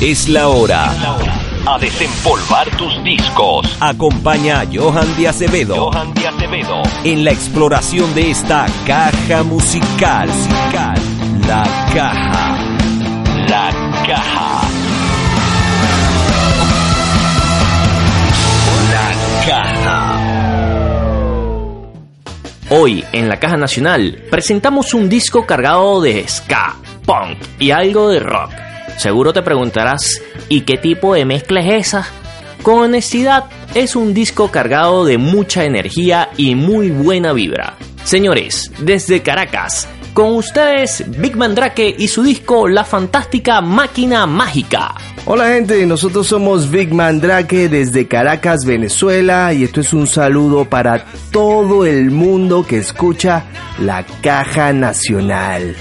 Es la hora. A desempolvar tus discos. Acompaña a Johan de Acevedo. Johan de Acevedo. En la exploración de esta caja musical. musical. La caja. La caja. La caja. Hoy, en la Caja Nacional, presentamos un disco cargado de ska, punk y algo de rock. Seguro te preguntarás, ¿y qué tipo de mezcla es esa? Con honestidad, es un disco cargado de mucha energía y muy buena vibra. Señores, desde Caracas, con ustedes Big Mandrake y su disco La Fantástica Máquina Mágica. Hola gente, nosotros somos Big Mandrake desde Caracas, Venezuela y esto es un saludo para todo el mundo que escucha la Caja Nacional.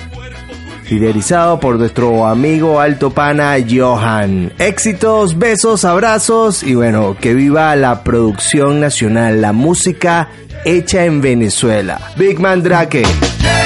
Fidelizado por nuestro amigo Alto Pana Johan. Éxitos, besos, abrazos y bueno, que viva la producción nacional, la música hecha en Venezuela. Big Mandrake. ritmo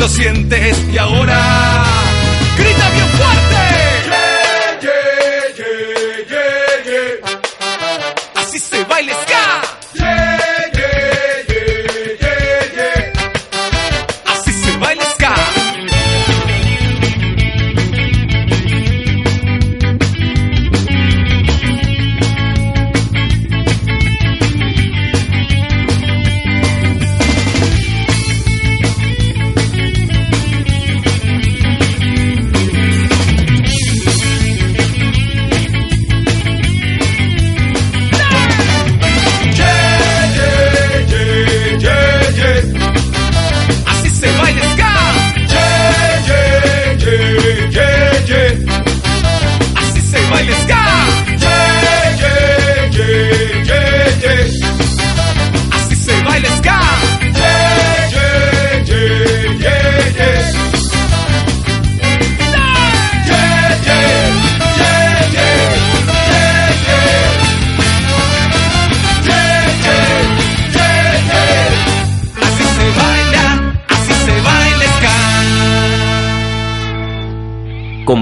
lo sientes y ahora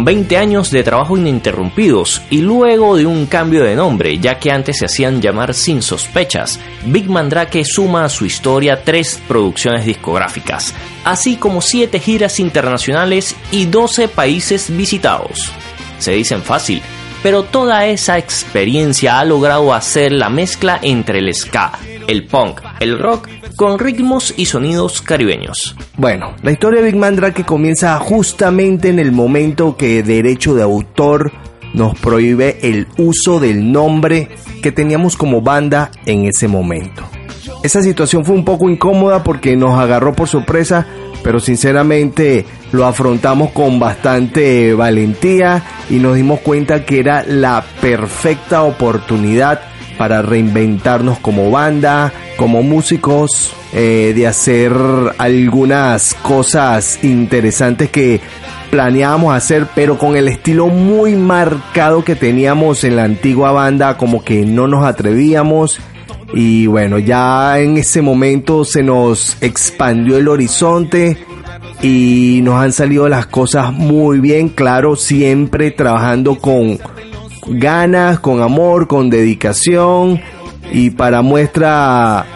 20 años de trabajo ininterrumpidos y luego de un cambio de nombre, ya que antes se hacían llamar Sin Sospechas, Big Mandrake suma a su historia tres producciones discográficas, así como 7 giras internacionales y 12 países visitados. Se dicen fácil, pero toda esa experiencia ha logrado hacer la mezcla entre el ska, el punk, el rock, con ritmos y sonidos caribeños. Bueno, la historia de Big Man Drake comienza justamente en el momento que derecho de autor nos prohíbe el uso del nombre que teníamos como banda en ese momento. Esa situación fue un poco incómoda porque nos agarró por sorpresa, pero sinceramente lo afrontamos con bastante valentía y nos dimos cuenta que era la perfecta oportunidad para reinventarnos como banda, como músicos, eh, de hacer algunas cosas interesantes que planeábamos hacer, pero con el estilo muy marcado que teníamos en la antigua banda, como que no nos atrevíamos. Y bueno, ya en ese momento se nos expandió el horizonte y nos han salido las cosas muy bien, claro, siempre trabajando con ganas, con amor, con dedicación y para muestra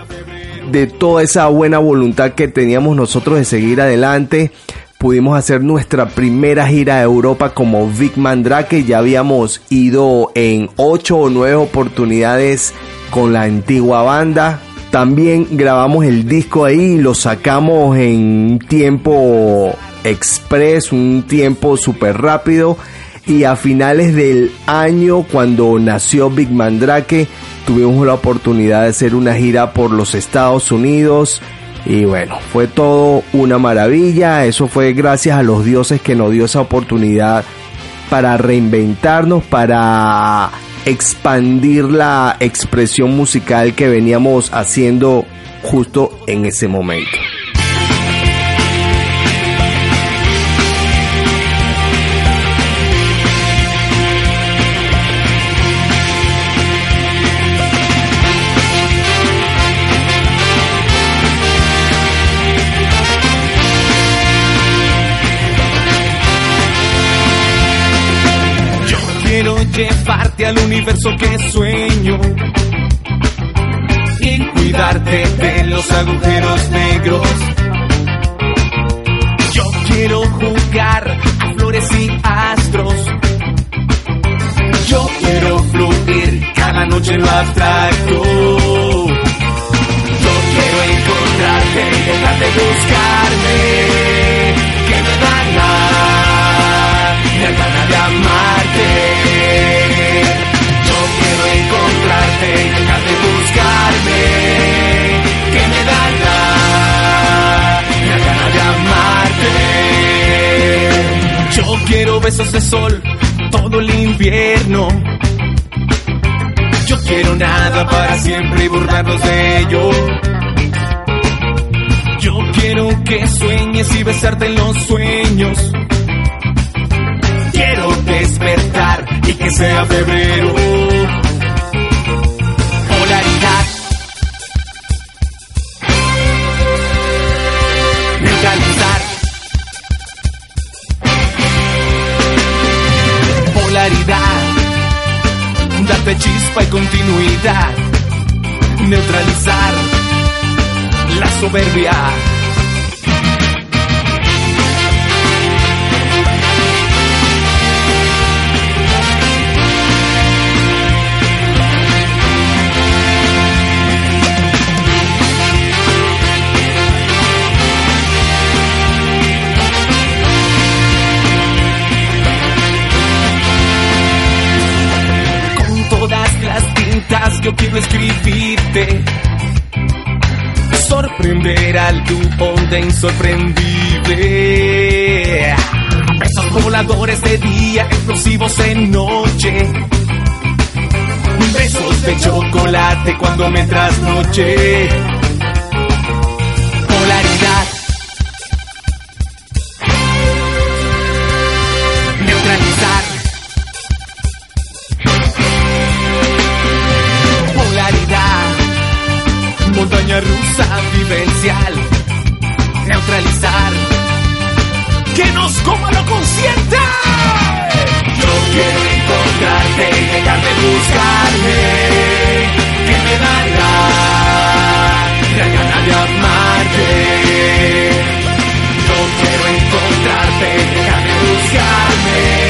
de toda esa buena voluntad que teníamos nosotros de seguir adelante, pudimos hacer nuestra primera gira de Europa como Big Mandrake. Ya habíamos ido en ocho o nueve oportunidades con la antigua banda. También grabamos el disco ahí, lo sacamos en tiempo express, un tiempo súper rápido y a finales del año cuando nació Big Mandrake tuvimos la oportunidad de hacer una gira por los Estados Unidos y bueno, fue todo una maravilla, eso fue gracias a los dioses que nos dio esa oportunidad para reinventarnos, para expandir la expresión musical que veníamos haciendo justo en ese momento. Al universo que sueño y cuidarte de los agujeros negros. Yo quiero jugar a flores y astros. Yo quiero fluir cada noche lo abstracto. Yo quiero encontrarte dejar de buscarme. Que me dan la gana de amarte. De sol todo el invierno. Yo quiero nada para siempre y burlarnos de ello. Yo quiero que sueñes y besarte en los sueños. Quiero despertar y que sea febrero chispa y continuidad, neutralizar la soberbia. Onda insorprendible. Voladores de día, explosivos en noche. Besos de chocolate cuando me trasnoche. Polaridad. Neutralizar. montaña rusa vivencial. Coma lo consciente. Yo quiero encontrarte y dejar de buscarme. Que me dará la gana de amarte. Yo quiero encontrarte y dejar de buscarme.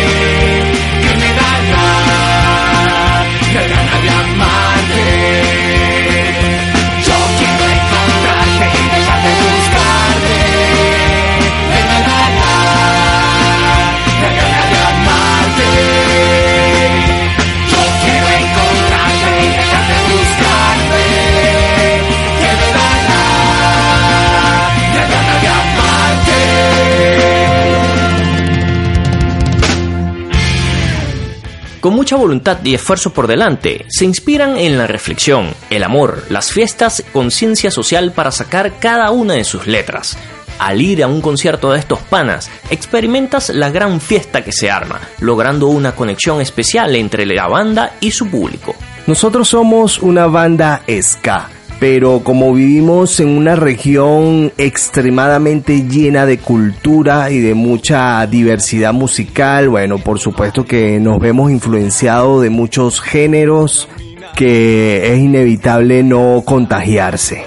Voluntad y esfuerzo por delante, se inspiran en la reflexión, el amor, las fiestas, conciencia social para sacar cada una de sus letras. Al ir a un concierto de estos panas, experimentas la gran fiesta que se arma, logrando una conexión especial entre la banda y su público. Nosotros somos una banda ska pero como vivimos en una región extremadamente llena de cultura y de mucha diversidad musical, bueno, por supuesto que nos vemos influenciados de muchos géneros que es inevitable no contagiarse.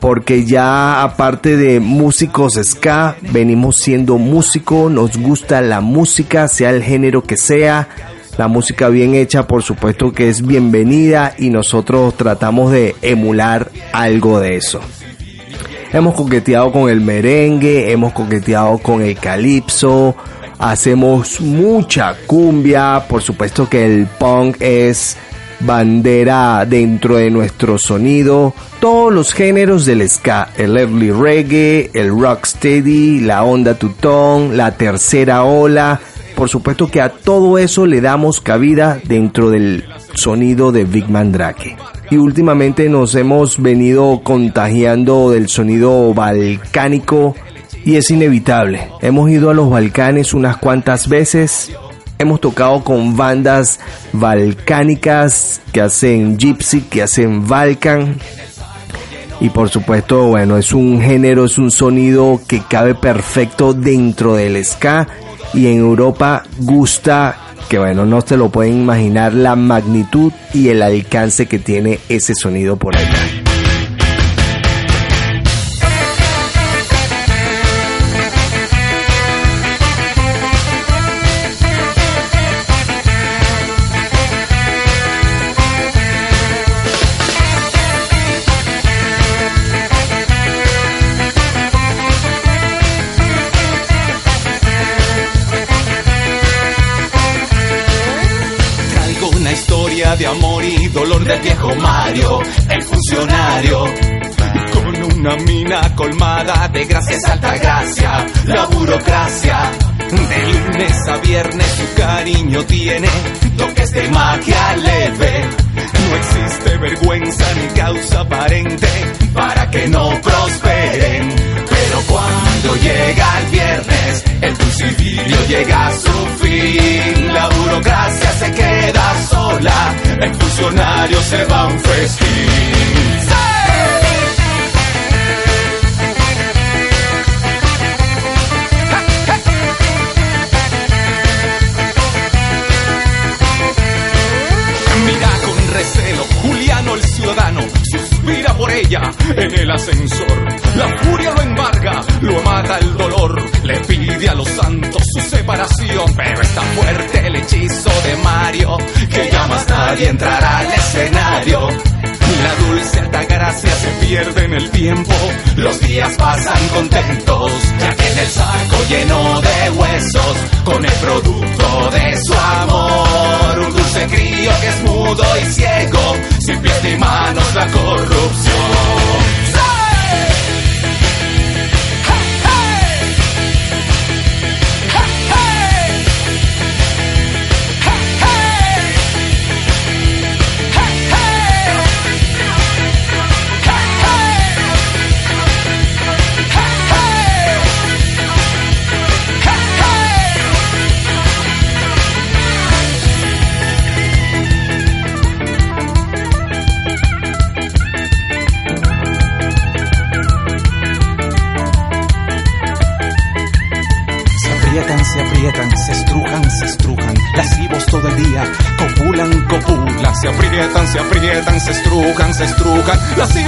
Porque ya aparte de músicos ska, venimos siendo músicos, nos gusta la música, sea el género que sea, la música bien hecha, por supuesto que es bienvenida y nosotros tratamos de emular algo de eso. Hemos coqueteado con el merengue, hemos coqueteado con el calipso, hacemos mucha cumbia, por supuesto que el punk es bandera dentro de nuestro sonido, todos los géneros del ska, el early reggae, el rocksteady, la onda tutón, la tercera ola, por supuesto que a todo eso le damos cabida dentro del sonido de Big Mandrake. Y últimamente nos hemos venido contagiando del sonido balcánico y es inevitable. Hemos ido a los Balcanes unas cuantas veces. Hemos tocado con bandas balcánicas que hacen gypsy, que hacen Balkan. Y por supuesto, bueno, es un género, es un sonido que cabe perfecto dentro del ska y en Europa gusta que bueno, no se lo pueden imaginar la magnitud y el alcance que tiene ese sonido por allá. De amor y dolor del viejo Mario, el funcionario. Con una mina colmada de gracias alta gracia, la burocracia. De lunes a viernes su cariño tiene toques de magia leve. No existe vergüenza ni causa aparente para que no prosperen. Pero cuando llega el viernes, el dulcidirio llega a su fin. La burocracia se queda sola, el funcionario se va a un festín. Estrujan, se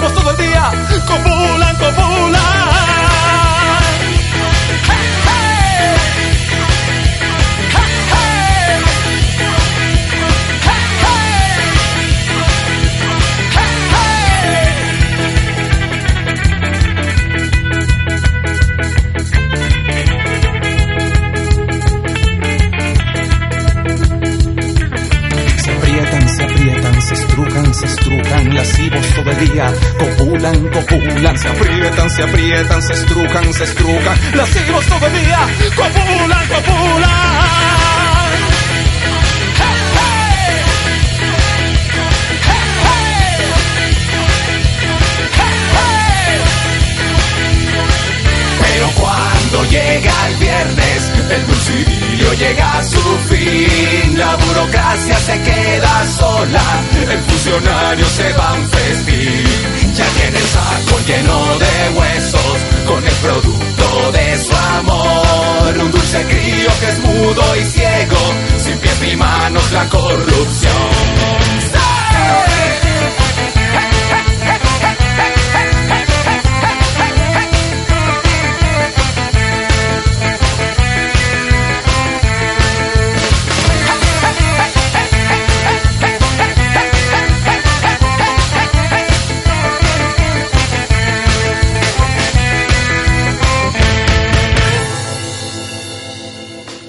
burocracia se queda sola, el funcionario se va a un festín, ya tiene el saco lleno de huesos, con el producto de su amor, un dulce crío que es mudo y ciego, sin pies ni manos la corrupción.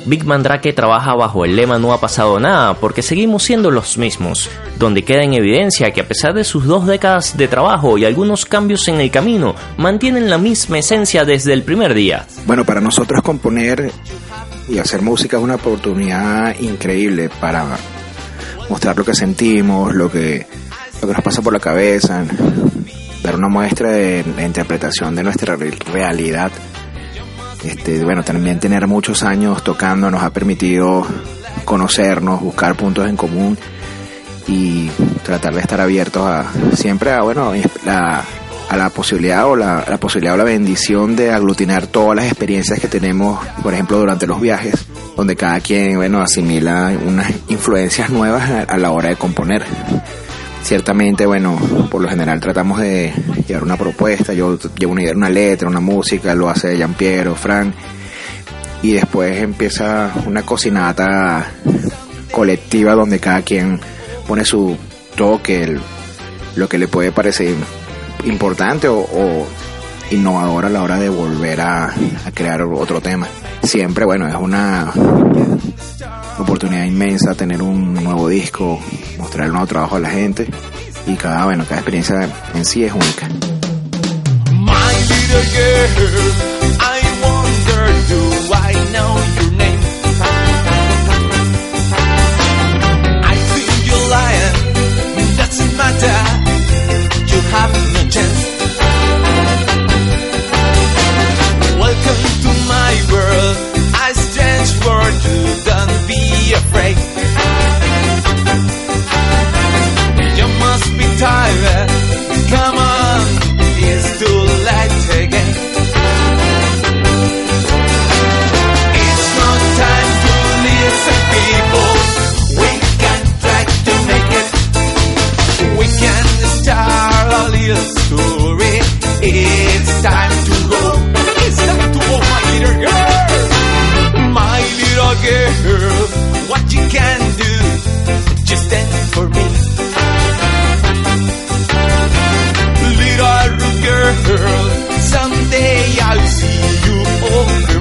Big Mandrake trabaja bajo el lema No ha pasado nada porque seguimos siendo los mismos, donde queda en evidencia que a pesar de sus dos décadas de trabajo y algunos cambios en el camino, mantienen la misma esencia desde el primer día. Bueno, para nosotros componer y hacer música es una oportunidad increíble para mostrar lo que sentimos, lo que, lo que nos pasa por la cabeza, dar una muestra de la interpretación de nuestra realidad este, bueno, también tener muchos años tocando nos ha permitido conocernos, buscar puntos en común y tratar de estar abiertos a siempre a bueno la, a la posibilidad o la, posibilidad o la bendición de aglutinar todas las experiencias que tenemos, por ejemplo, durante los viajes, donde cada quien bueno asimila unas influencias nuevas a la hora de componer ciertamente, bueno, por lo general tratamos de llevar una propuesta, yo llevo una idea, una letra, una música, lo hace Jean Pierre o Frank, y después empieza una cocinata colectiva donde cada quien pone su toque, lo que le puede parecer importante o, innovador a la hora de volver a crear otro tema. Siempre, bueno, es una oportunidad inmensa tener un nuevo disco, mostrar el nuevo trabajo a la gente y cada, bueno, cada experiencia en sí es única. My little girl, I my world. I stand for you, don't be afraid. You must be tired. Come on, it's too late again. It's not time to listen.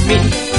me.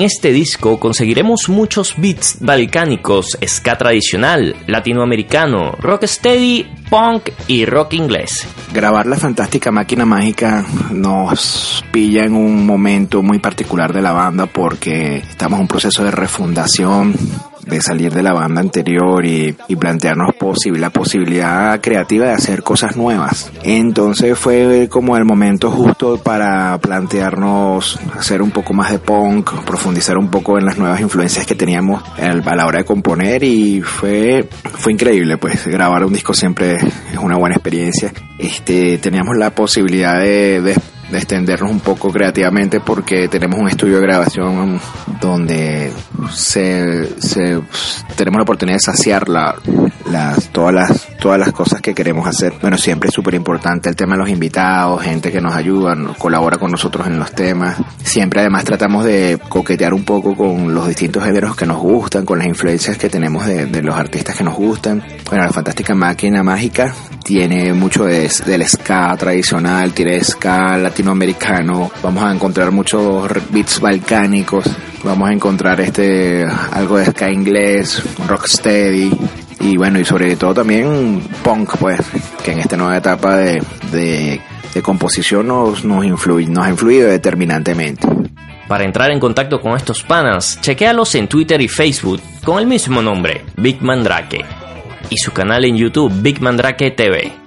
En este disco conseguiremos muchos beats balcánicos, ska tradicional, latinoamericano, rocksteady, punk y rock inglés. Grabar la fantástica máquina mágica nos pilla en un momento muy particular de la banda porque estamos en un proceso de refundación de salir de la banda anterior y, plantearnos posible, la posibilidad creativa de hacer cosas nuevas. Entonces fue como el momento justo para plantearnos hacer un poco más de punk, profundizar un poco en las nuevas influencias que teníamos a la hora de componer y fue, fue increíble, pues grabar un disco siempre es una buena experiencia. Este, teníamos la posibilidad de extendernos un poco creativamente porque tenemos un estudio de grabación donde se, se tenemos la oportunidad de saciar la, las, todas las todas las cosas que queremos hacer. Bueno, siempre es súper importante el tema de los invitados, gente que nos ayuda, colabora con nosotros en los temas. Siempre además tratamos de coquetear un poco con los distintos géneros que nos gustan, con las influencias que tenemos de, de los artistas que nos gustan. Bueno, la fantástica máquina mágica tiene mucho de, del ska tradicional, tiene ska latinoamericano, vamos a encontrar muchos beats balcánicos, vamos a encontrar este algo de ska inglés, rocksteady y bueno y sobre todo también punk pues que en esta nueva etapa de, de, composición nos, nos, nos ha influido determinantemente. Para entrar en contacto con estos panas, chequealos en Twitter y Facebook con el mismo nombre, Big Mandrake, y su canal en YouTube, Big Mandrake TV.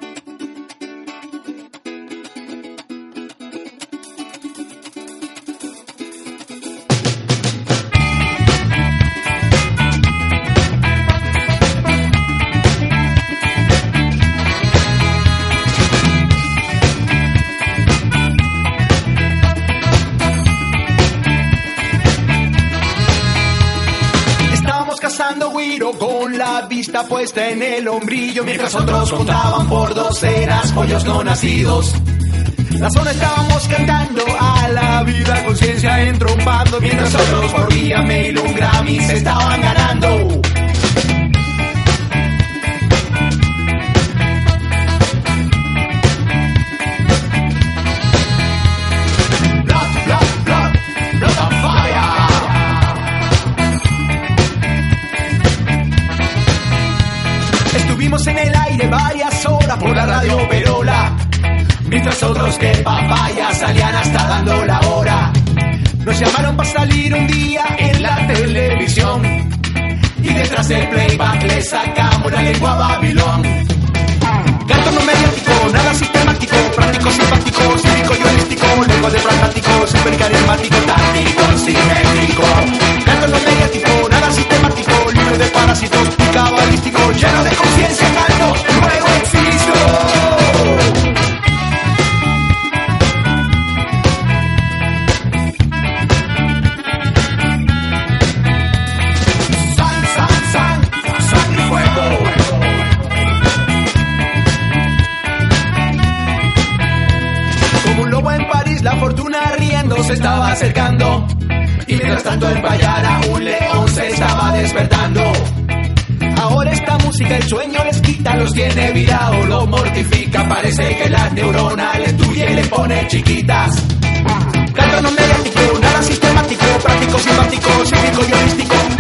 En el hombrillo mientras otros contaban por docenas pollos no nacidos. La zona estábamos cantando a la vida, conciencia entrompando mientras otros por vía mail un Grammy se estaban ganando. Mientras otros que papaya salían hasta dando la hora. Nos llamaron para salir un día en la televisión. Y detrás del playback le sacamos la lengua a Babilón. Canto no mediático, nada sistemático, práctico, simpático, cívico y holístico, lengua de pragmático, super carismático, táctico, simétrico. Canto no mediático, nada sistemático, libre de parásitos cabalístico, lleno de conciencia, canto, luego existo. Mientras tanto en Bayara un león se estaba despertando. Ahora esta música el sueño les quita, los tiene virado, los mortifica. Parece que las neuronas les tuye y le pone chiquitas. Canto no mediático, nada sistemático, práctico, simpático, cívico y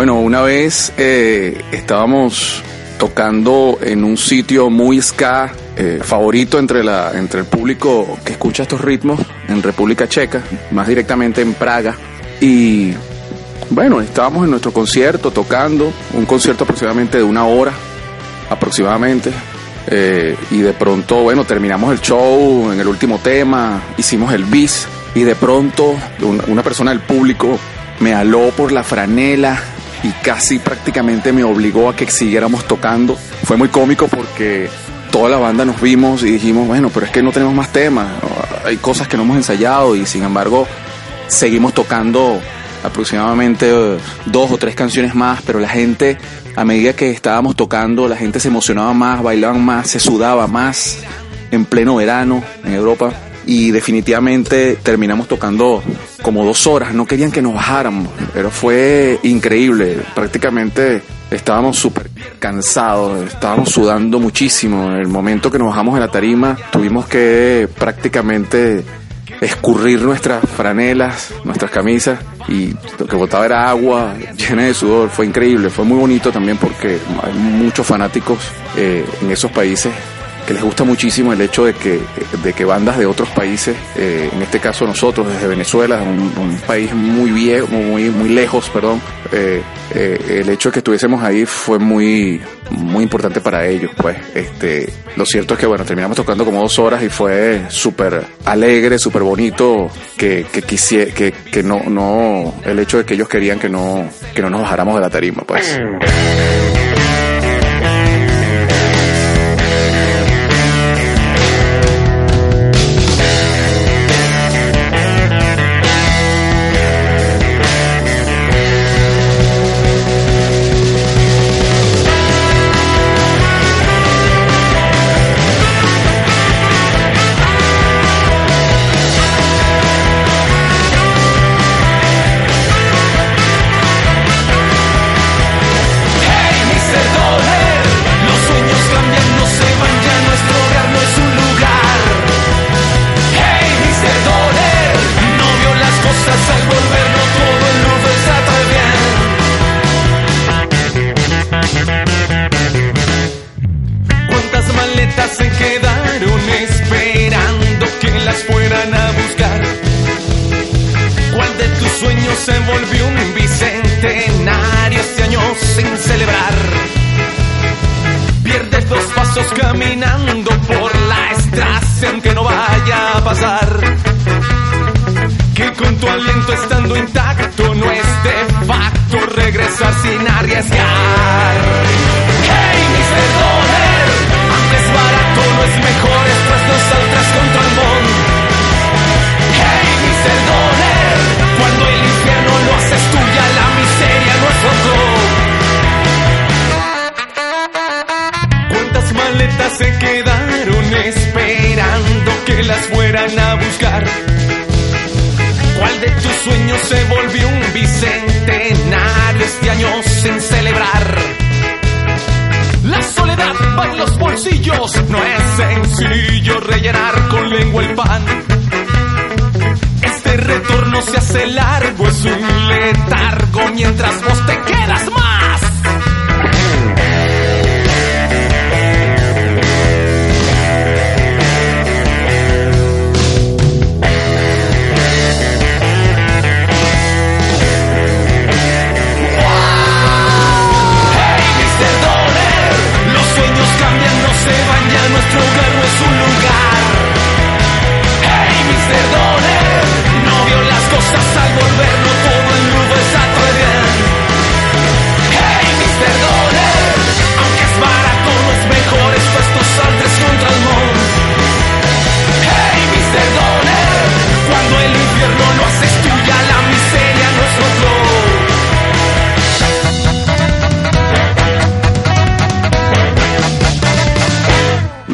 Bueno, una vez eh, estábamos tocando en un sitio muy ska, eh, favorito entre, la, entre el público que escucha estos ritmos en República Checa, más directamente en Praga. Y bueno, estábamos en nuestro concierto tocando, un concierto aproximadamente de una hora, aproximadamente. Eh, y de pronto, bueno, terminamos el show en el último tema, hicimos el bis y de pronto una, persona del público me aló por la franela y casi prácticamente me obligó a que siguiéramos tocando. Fue muy cómico porque toda la banda nos vimos y dijimos, bueno, pero es que no tenemos más temas, hay cosas que no hemos ensayado y sin embargo seguimos tocando aproximadamente dos o tres canciones más, pero la gente, a medida que estábamos tocando, la gente se emocionaba más, bailaban más, se sudaba más en pleno verano en Europa y definitivamente terminamos tocando como dos horas, no querían que nos bajáramos, pero fue increíble, prácticamente estábamos súper cansados, estábamos sudando muchísimo, en el momento que nos bajamos de la tarima tuvimos que prácticamente escurrir nuestras franelas, nuestras camisas y lo que botaba era agua llena de sudor, fue increíble, fue muy bonito también porque hay muchos fanáticos eh, en esos países les gusta muchísimo el hecho de que, de que bandas de otros países, eh, en este caso nosotros desde Venezuela, un, un país muy viejo, muy, muy lejos, perdón, eh, eh, el hecho de que estuviésemos ahí fue muy, muy importante para ellos, pues. Este, lo cierto es que bueno, terminamos tocando como dos horas y fue súper alegre, súper bonito que, que quisiera, que, que no, no, el hecho de que ellos querían que no, que no nos bajáramos de la tarima, pues. see.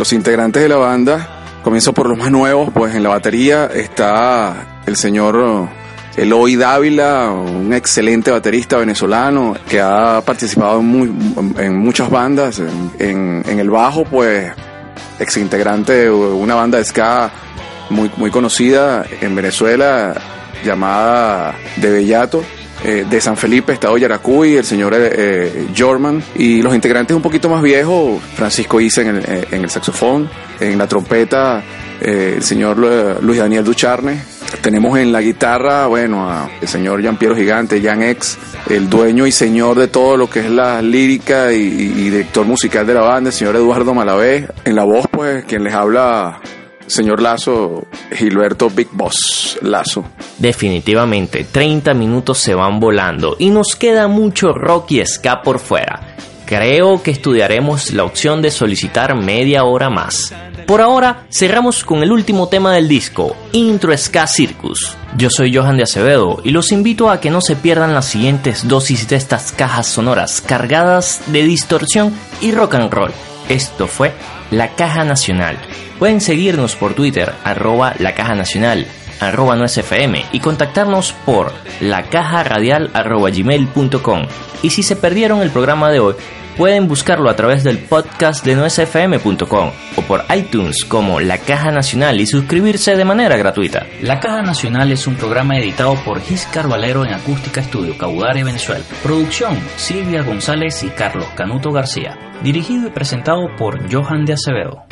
Los integrantes de la banda, comienzo por los más nuevos, pues en la batería está el señor Eloy Dávila, un excelente baterista venezolano que ha participado en, muchas bandas. En, en- el bajo, pues ex integrante de una banda de ska muy, muy conocida en Venezuela llamada De Bellato. Eh, de San Felipe, Estado Yaracuy, el señor eh, eh, Jorman, y los integrantes un poquito más viejos, Francisco Isa en el, eh, en el saxofón, en la trompeta, el señor Luis Daniel Ducharne. Tenemos en la guitarra, bueno, a el señor Jean Piero Gigante, Jan X, el dueño y señor de todo lo que es la lírica y- y director musical de la banda, el señor Eduardo Malavé. En la voz, pues, quien les habla, señor Lazo, Gilberto Big Boss Lazo. Definitivamente, 30 minutos se van volando y nos queda mucho rock y ska por fuera. Creo que estudiaremos la opción de solicitar media hora más. Por ahora, cerramos con el último tema del disco, Intro Ska Circus. Yo soy Johan de Acevedo y los invito a que no se pierdan las siguientes dosis de estas cajas sonoras cargadas de distorsión y rock and roll. Esto fue La Caja Nacional. Pueden seguirnos por Twitter, arroba La Caja Nacional, arroba no FM y contactarnos por lacajaradial arroba gmail.com. Y si se perdieron el programa de hoy, pueden buscarlo a través del podcast de nuesfm.com o por iTunes como La Caja Nacional y suscribirse de manera gratuita. La Caja Nacional es un programa editado por Gis Carvalero en Acústica Estudio, Caudare, Venezuela. Producción, Silvia González y Carlos Canuto García. Dirigido y presentado por Johan de Acevedo.